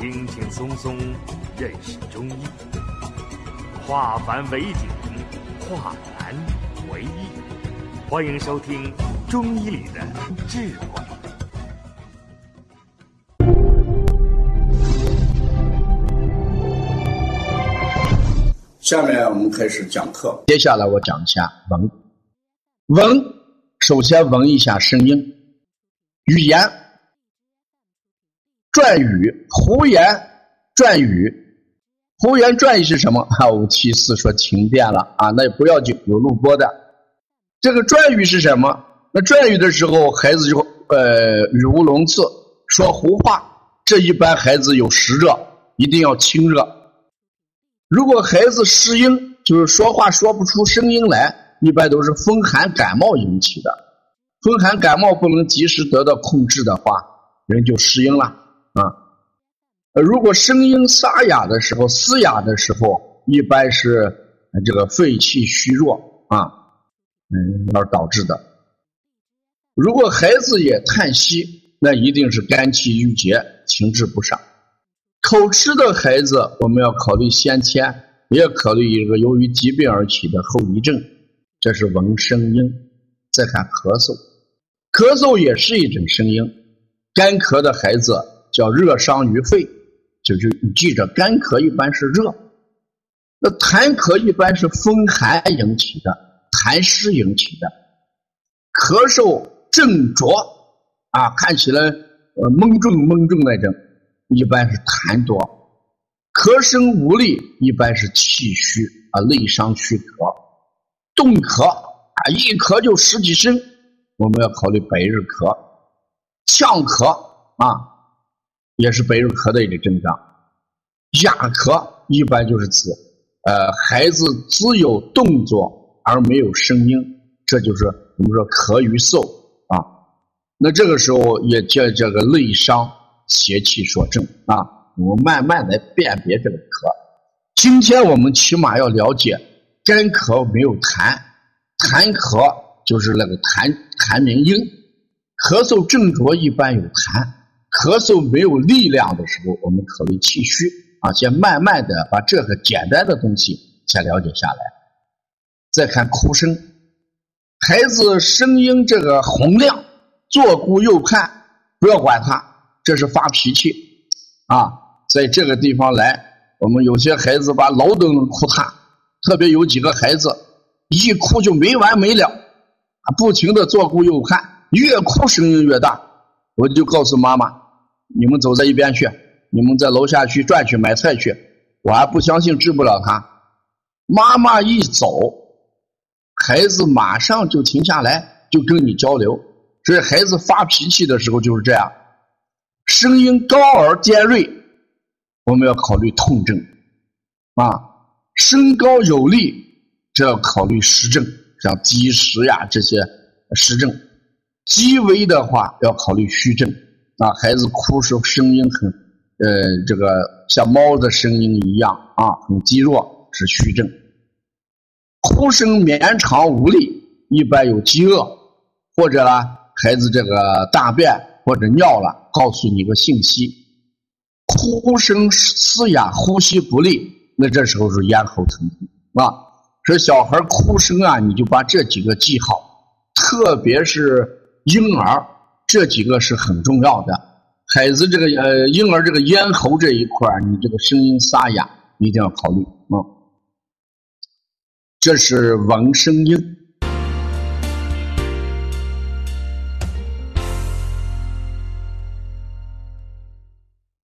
轻轻松松认识中医，化繁为简，化难为易。欢迎收听《中医里的智慧》。下面我们开始讲课。接下来我讲一下闻，闻，首先闻一下声音，语言。转语，胡言转语，胡言转语是什么？哈，五七四说停电了啊，那也不要紧，有录播的。这个转语是什么？那转语的时候，孩子就呃语无伦次，说胡话。这一般孩子有湿热，一定要清热。如果孩子失音，就是说话说不出声音来，一般都是风寒感冒引起的。风寒感冒不能及时得到控制的话，人就失音了。啊，如果声音沙哑的时候、嘶哑的时候，一般是这个肺气虚弱啊，嗯，而导致的。如果孩子也叹息，那一定是肝气郁结，情志不上。口吃的孩子，我们要考虑先天，也要考虑一个由于疾病而起的后遗症。这是闻声音。再看咳嗽，咳嗽也是一种声音。干咳的孩子。叫热伤于肺，就是你记着，干咳一般是热，那痰咳一般是风寒引起的，痰湿引起的。咳嗽症浊啊，看起来呃蒙重蒙重那种，一般是痰多。咳声无力，一般是气虚啊，内伤虚咳。冻咳啊，一咳就十几声，我们要考虑百日咳。呛咳啊。也是白日咳的一个症状，哑咳一般就是指，呃，孩子只有动作而没有声音，这就是我们说咳于嗽啊。那这个时候也叫这个内伤邪气所正啊。我们慢慢来辨别这个咳。今天我们起码要了解，干咳没有痰，痰咳就是那个痰痰鸣音，咳嗽症状一般有痰。咳嗽没有力量的时候，我们考虑气虚啊，先慢慢的把这个简单的东西先了解下来。再看哭声，孩子声音这个洪亮，左顾右盼，不要管他，这是发脾气啊。在这个地方来，我们有些孩子把老都能哭塌，特别有几个孩子一哭就没完没了，啊，不停的左顾右盼，越哭声音越大。我就告诉妈妈：“你们走在一边去，你们在楼下去转去买菜去。我还不相信治不了他。”妈妈一走，孩子马上就停下来，就跟你交流。所以孩子发脾气的时候就是这样，声音高而尖锐，我们要考虑痛症啊；声高有力，这要考虑实症，像积食呀这些实症。极微的话要考虑虚症啊，孩子哭时声音很，呃，这个像猫的声音一样啊，很低弱是虚症。哭声绵长无力，一般有饥饿，或者呢，孩子这个大便或者尿了，告诉你个信息。哭声嘶哑，呼吸不利，那这时候是咽喉疼痛啊。所以小孩哭声啊，你就把这几个记好，特别是。婴儿这几个是很重要的，孩子这个呃婴儿这个咽喉这一块你这个声音沙哑，一定要考虑啊。这是王声音。